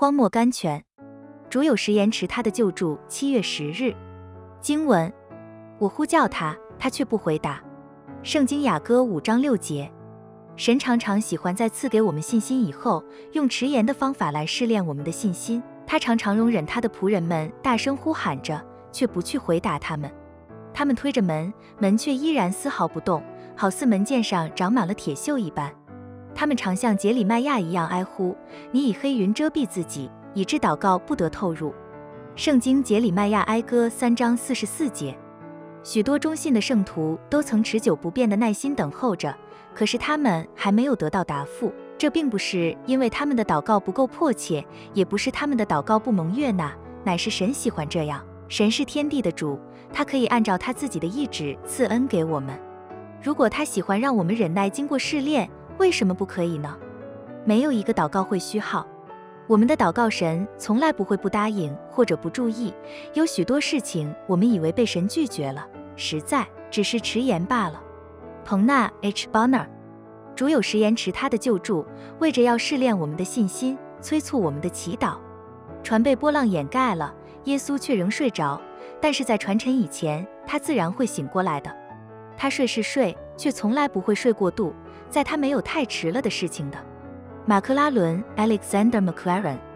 荒漠甘泉。主有时延迟他的救助。七月十日，经文：我呼叫他，他却不回答。圣经雅歌五章六节。神常常喜欢在赐给我们信心以后，用迟延的方法来试炼我们的信心。他常常容忍他的仆人们大声呼喊着，却不去回答他们。他们推着门，门却依然丝毫不动，好似门键上长满了铁锈一般。他们常像杰里麦亚一样哀呼：“你以黑云遮蔽自己，以致祷告不得透入。”圣经杰里麦亚哀歌三章四十四节。许多忠信的圣徒都曾持久不变的耐心等候着。可是他们还没有得到答复，这并不是因为他们的祷告不够迫切，也不是他们的祷告不蒙悦纳，乃是神喜欢这样。神是天地的主，他可以按照他自己的意志赐恩给我们。如果他喜欢让我们忍耐经过试炼，为什么不可以呢？没有一个祷告会虚耗。我们的祷告神从来不会不答应或者不注意。有许多事情我们以为被神拒绝了，实在只是迟延罢了。彭纳 H. Bonner，主有时延迟他的救助，为着要试炼我们的信心，催促我们的祈祷。船被波浪掩盖了，耶稣却仍睡着。但是在船沉以前，他自然会醒过来的。他睡是睡，却从来不会睡过度，在他没有太迟了的事情的。马克拉伦 Alexander McLaren。